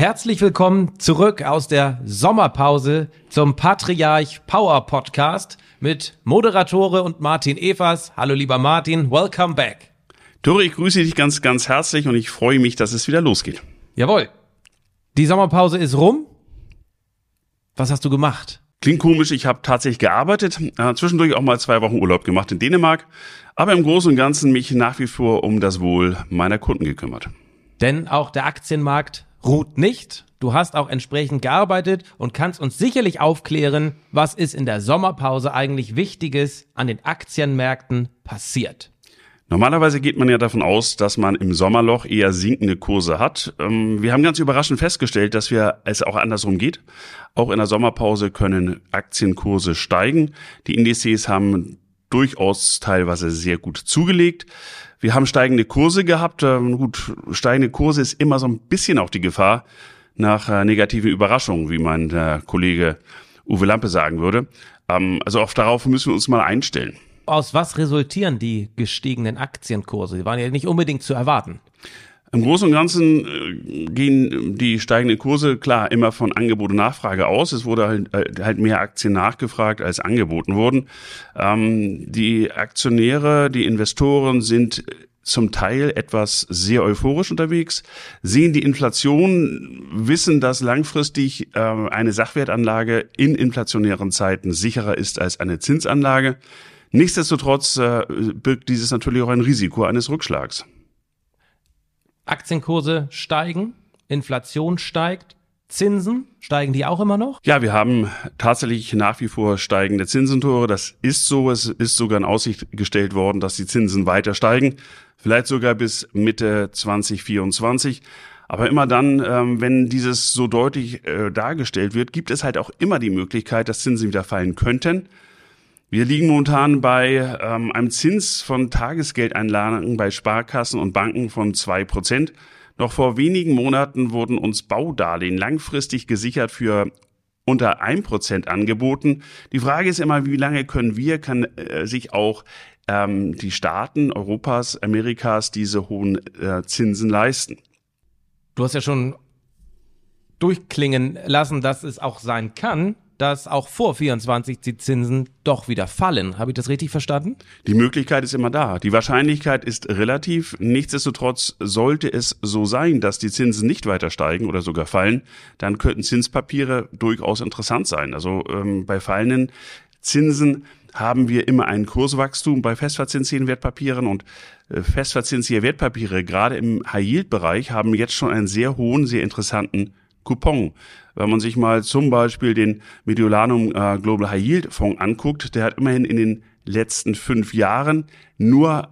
Herzlich willkommen zurück aus der Sommerpause zum Patriarch Power Podcast mit Moderatore und Martin Evers. Hallo lieber Martin, welcome back. Tore, ich grüße dich ganz, ganz herzlich und ich freue mich, dass es wieder losgeht. Jawohl. Die Sommerpause ist rum. Was hast du gemacht? Klingt komisch, ich habe tatsächlich gearbeitet, äh, zwischendurch auch mal zwei Wochen Urlaub gemacht in Dänemark, aber im Großen und Ganzen mich nach wie vor um das Wohl meiner Kunden gekümmert. Denn auch der Aktienmarkt ruht nicht. Du hast auch entsprechend gearbeitet und kannst uns sicherlich aufklären, was ist in der Sommerpause eigentlich Wichtiges an den Aktienmärkten passiert. Normalerweise geht man ja davon aus, dass man im Sommerloch eher sinkende Kurse hat. Ähm, wir haben ganz überraschend festgestellt, dass wir es auch andersrum geht. Auch in der Sommerpause können Aktienkurse steigen. Die Indizes haben durchaus teilweise sehr gut zugelegt. Wir haben steigende Kurse gehabt. Ähm, gut, steigende Kurse ist immer so ein bisschen auch die Gefahr nach äh, negativen Überraschungen, wie mein äh, Kollege Uwe Lampe sagen würde. Ähm, also auch darauf müssen wir uns mal einstellen aus was resultieren die gestiegenen Aktienkurse? Die waren ja nicht unbedingt zu erwarten. Im Großen und Ganzen äh, gehen die steigenden Kurse klar immer von Angebot und Nachfrage aus. Es wurde halt, äh, halt mehr Aktien nachgefragt, als angeboten wurden. Ähm, die Aktionäre, die Investoren sind zum Teil etwas sehr euphorisch unterwegs, sehen die Inflation, wissen, dass langfristig äh, eine Sachwertanlage in inflationären Zeiten sicherer ist als eine Zinsanlage. Nichtsdestotrotz äh, birgt dieses natürlich auch ein Risiko eines Rückschlags. Aktienkurse steigen, Inflation steigt, Zinsen, steigen die auch immer noch? Ja, wir haben tatsächlich nach wie vor steigende Zinsentore. Das ist so. Es ist sogar in Aussicht gestellt worden, dass die Zinsen weiter steigen. Vielleicht sogar bis Mitte 2024. Aber immer dann, ähm, wenn dieses so deutlich äh, dargestellt wird, gibt es halt auch immer die Möglichkeit, dass Zinsen wieder fallen könnten. Wir liegen momentan bei ähm, einem Zins von Tagesgeldeinlagen bei Sparkassen und Banken von zwei Prozent. Noch vor wenigen Monaten wurden uns Baudarlehen langfristig gesichert für unter ein Prozent angeboten. Die Frage ist immer, wie lange können wir, kann äh, sich auch ähm, die Staaten Europas, Amerikas diese hohen äh, Zinsen leisten? Du hast ja schon durchklingen lassen, dass es auch sein kann, dass auch vor 24 die Zinsen doch wieder fallen. Habe ich das richtig verstanden? Die Möglichkeit ist immer da. Die Wahrscheinlichkeit ist relativ. Nichtsdestotrotz sollte es so sein, dass die Zinsen nicht weiter steigen oder sogar fallen, dann könnten Zinspapiere durchaus interessant sein. Also ähm, bei fallenden Zinsen haben wir immer ein Kurswachstum bei festverzinslichen Wertpapieren und äh, festverzinsliche Wertpapiere, gerade im High-Yield-Bereich, haben jetzt schon einen sehr hohen, sehr interessanten Coupon. Wenn man sich mal zum Beispiel den Mediolanum äh, Global High Yield Fonds anguckt, der hat immerhin in den letzten fünf Jahren nur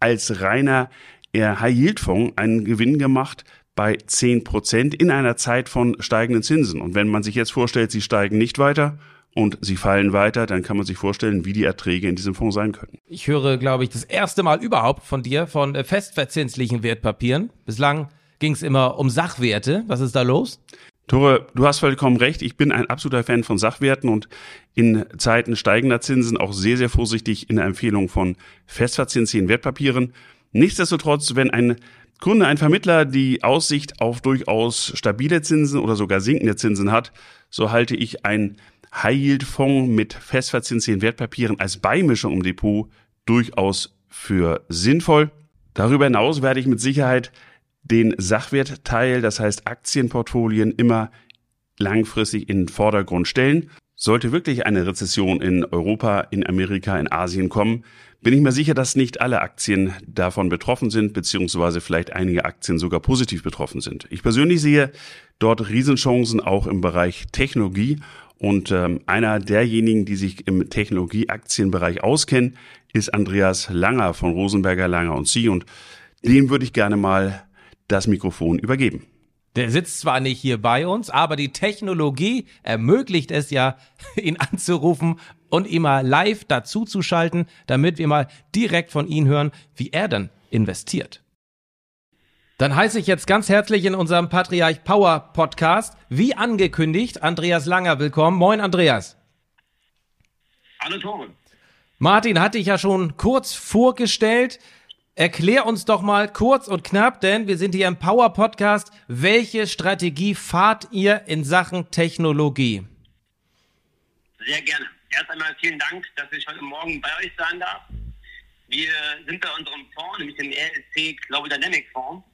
als reiner äh, High Yield Fonds einen Gewinn gemacht bei zehn Prozent in einer Zeit von steigenden Zinsen. Und wenn man sich jetzt vorstellt, sie steigen nicht weiter, und sie fallen weiter, dann kann man sich vorstellen, wie die Erträge in diesem Fonds sein könnten. Ich höre, glaube ich, das erste Mal überhaupt von dir von äh, festverzinslichen Wertpapieren. Bislang ging es immer um Sachwerte. Was ist da los? Tore, du hast vollkommen recht. Ich bin ein absoluter Fan von Sachwerten und in Zeiten steigender Zinsen auch sehr, sehr vorsichtig in der Empfehlung von festverzinslichen Wertpapieren. Nichtsdestotrotz, wenn ein Kunde, ein Vermittler die Aussicht auf durchaus stabile Zinsen oder sogar sinkende Zinsen hat, so halte ich ein High-Yield-Fonds mit festverzinslichen Wertpapieren als Beimischung im Depot durchaus für sinnvoll. Darüber hinaus werde ich mit Sicherheit den Sachwertteil, das heißt Aktienportfolien, immer langfristig in den Vordergrund stellen. Sollte wirklich eine Rezession in Europa, in Amerika, in Asien kommen, bin ich mir sicher, dass nicht alle Aktien davon betroffen sind, beziehungsweise vielleicht einige Aktien sogar positiv betroffen sind. Ich persönlich sehe dort Riesenchancen auch im Bereich Technologie und ähm, einer derjenigen, die sich im Technologieaktienbereich auskennen, ist Andreas Langer von Rosenberger Langer und Sie und dem würde ich gerne mal das Mikrofon übergeben. Der sitzt zwar nicht hier bei uns, aber die Technologie ermöglicht es ja, ihn anzurufen und ihn mal live dazuzuschalten, damit wir mal direkt von ihm hören, wie er dann investiert. Dann heiße ich jetzt ganz herzlich in unserem Patriarch Power Podcast, wie angekündigt, Andreas Langer willkommen. Moin, Andreas. Hallo, Tore. Martin hatte ich ja schon kurz vorgestellt. Erklär uns doch mal kurz und knapp, denn wir sind hier im Power Podcast. Welche Strategie fahrt ihr in Sachen Technologie? Sehr gerne. Erst einmal vielen Dank, dass ich heute Morgen bei euch sein darf. Wir sind bei unserem Fonds, nämlich dem RSC Global Dynamic Fonds,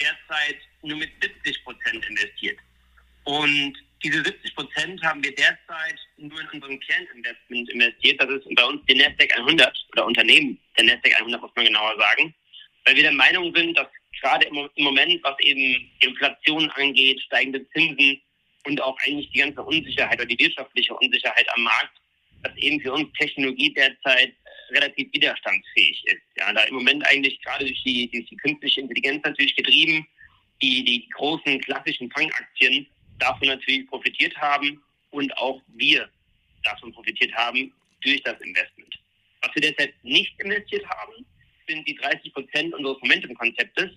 derzeit nur mit 70 Prozent investiert. Und diese 70 Prozent haben wir derzeit nur in unserem Kerninvestment investiert. Das ist bei uns die Nasdaq 100 oder Unternehmen der Nasdaq 100, muss man genauer sagen. Weil wir der Meinung sind, dass gerade im Moment, was eben Inflation angeht, steigende Zinsen und auch eigentlich die ganze Unsicherheit oder die wirtschaftliche Unsicherheit am Markt, dass eben für uns Technologie derzeit relativ widerstandsfähig ist. Ja, da im Moment eigentlich gerade durch die, durch die künstliche Intelligenz natürlich getrieben, die, die großen klassischen Fangaktien davon natürlich profitiert haben und auch wir davon profitiert haben durch das Investment. Was wir derzeit nicht investiert haben, sind die 30 Prozent unseres Momentum-Konzeptes,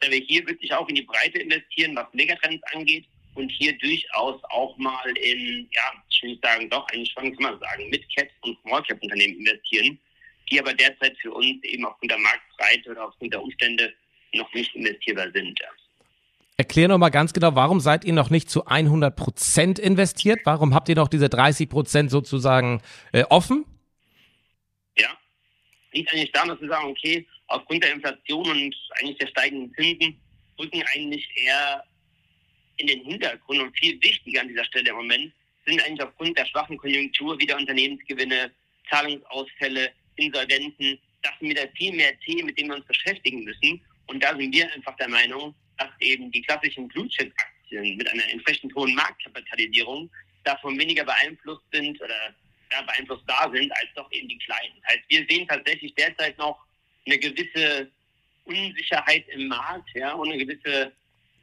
da wir hier wirklich auch in die Breite investieren, was Megatrends angeht und hier durchaus auch mal in, ja, ich will nicht sagen, doch, eigentlich schon kann man sagen, Mid-Cap und Small-Cap-Unternehmen investieren, die aber derzeit für uns eben aufgrund der Marktbreite oder aufgrund der Umstände noch nicht investierbar sind. Erklär noch mal ganz genau, warum seid ihr noch nicht zu 100 Prozent investiert? Warum habt ihr noch diese 30 Prozent sozusagen äh, offen? Ja, liegt eigentlich daran, dass wir sagen, okay, aufgrund der Inflation und eigentlich der steigenden Zinsen rücken eigentlich eher in den Hintergrund und viel wichtiger an dieser Stelle im Moment sind eigentlich aufgrund der schwachen Konjunktur wieder Unternehmensgewinne, Zahlungsausfälle, Insolvenzen. Das sind wieder viel mehr Themen, mit denen wir uns beschäftigen müssen. Und da sind wir einfach der Meinung, dass eben die klassischen Blue-Chip-Aktien mit einer entsprechend hohen Marktkapitalisierung davon weniger beeinflusst sind oder ja, beeinflusst da sind, als doch eben die kleinen. Das heißt, wir sehen tatsächlich derzeit noch eine gewisse Unsicherheit im Markt ja, und eine gewisse,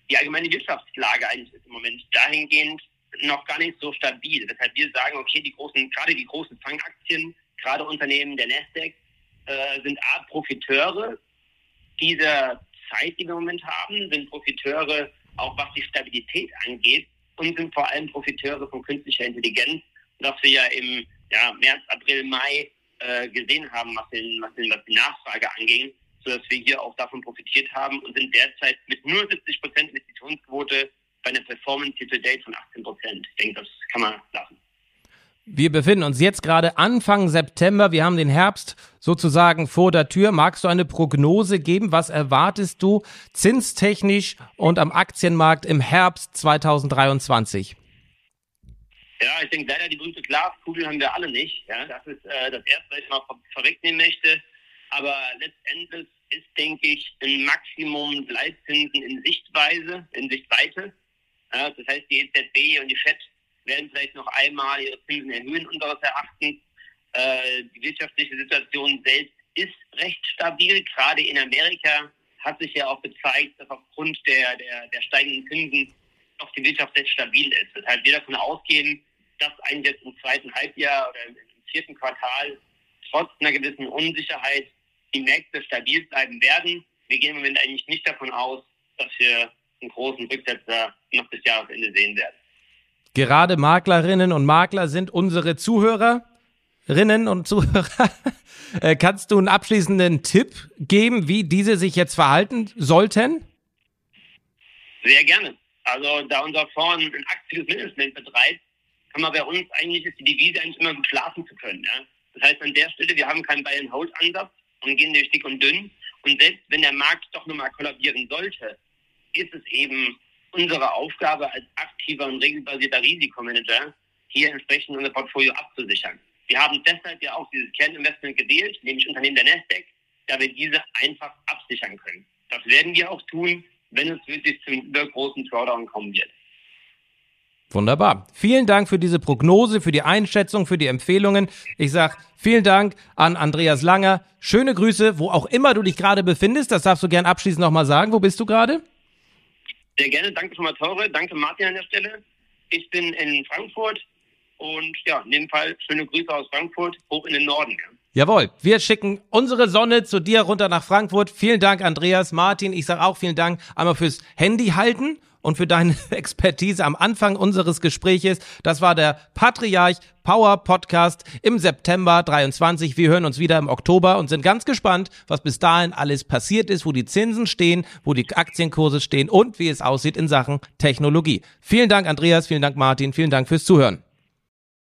die allgemeine Wirtschaftslage eigentlich ist im Moment dahingehend noch gar nicht so stabil. Deshalb wir sagen, okay, die großen, gerade die großen Fangaktien, gerade Unternehmen der Nasdaq, äh, sind A, Profiteure dieser Zeit, die wir im Moment haben, sind Profiteure auch was die Stabilität angeht und sind vor allem Profiteure von künstlicher Intelligenz, was wir ja im ja, März, April, Mai äh, gesehen haben, was, den, was, den, was die Nachfrage anging, sodass wir hier auch davon profitiert haben und sind derzeit mit nur 70 Prozent Investitionsquote bei einer Performance Year to Date von 18 Prozent. Ich denke, das kann man lassen. Wir befinden uns jetzt gerade Anfang September. Wir haben den Herbst sozusagen vor der Tür. Magst du eine Prognose geben? Was erwartest du zinstechnisch und am Aktienmarkt im Herbst 2023? Ja, ich denke leider die berühmte Glaskugel haben wir alle nicht. Ja, das ist äh, das erste, was ich mal vorwegnehmen möchte. Aber letztendlich ist, denke ich, ein Maximum Leitzinsen in Sichtweise, in Sichtweite. Ja, das heißt, die EZB und die FED werden vielleicht noch einmal ihre Zinsen erhöhen unseres Erachtens. Äh, die wirtschaftliche Situation selbst ist recht stabil. Gerade in Amerika hat sich ja auch gezeigt, dass aufgrund der, der, der steigenden Zinsen auch die Wirtschaft sehr stabil ist. Weshalb wir davon ausgehen, dass eigentlich jetzt im zweiten Halbjahr oder im vierten Quartal trotz einer gewissen Unsicherheit die Märkte stabil bleiben werden. Wir gehen im Moment eigentlich nicht davon aus, dass wir einen großen Rücksetzer noch bis Jahresende sehen werden. Gerade Maklerinnen und Makler sind unsere Zuhörerinnen und Zuhörer. Äh, kannst du einen abschließenden Tipp geben, wie diese sich jetzt verhalten sollten? Sehr gerne. Also da unser Fonds ein aktives Management betreibt, kann man bei uns eigentlich, ist die Devise eigentlich immer gut schlafen zu können. Ja? Das heißt an der Stelle, wir haben keinen Buy-and-Hold-Ansatz und gehen durch dick und dünn. Und selbst wenn der Markt doch nochmal kollabieren sollte, ist es eben unsere Aufgabe als aktiver und regelbasierter Risikomanager, hier entsprechend unser Portfolio abzusichern. Wir haben deshalb ja auch dieses Kerninvestment gewählt, nämlich Unternehmen der Nasdaq, da wir diese einfach absichern können. Das werden wir auch tun, wenn es wirklich zum übergroßen Drawdown kommen wird. Wunderbar. Vielen Dank für diese Prognose, für die Einschätzung, für die Empfehlungen. Ich sag vielen Dank an Andreas Langer. Schöne Grüße, wo auch immer du dich gerade befindest. Das darfst du gern abschließend nochmal sagen. Wo bist du gerade? Sehr gerne, danke schon mal Tore, danke Martin an der Stelle. Ich bin in Frankfurt und ja, in dem Fall schöne Grüße aus Frankfurt hoch in den Norden. Ja. Jawohl, wir schicken unsere Sonne zu dir runter nach Frankfurt. Vielen Dank, Andreas, Martin. Ich sage auch vielen Dank einmal fürs Handy halten und für deine Expertise am Anfang unseres Gespräches. Das war der Patriarch Power Podcast im September 23. Wir hören uns wieder im Oktober und sind ganz gespannt, was bis dahin alles passiert ist, wo die Zinsen stehen, wo die Aktienkurse stehen und wie es aussieht in Sachen Technologie. Vielen Dank, Andreas. Vielen Dank, Martin. Vielen Dank fürs Zuhören.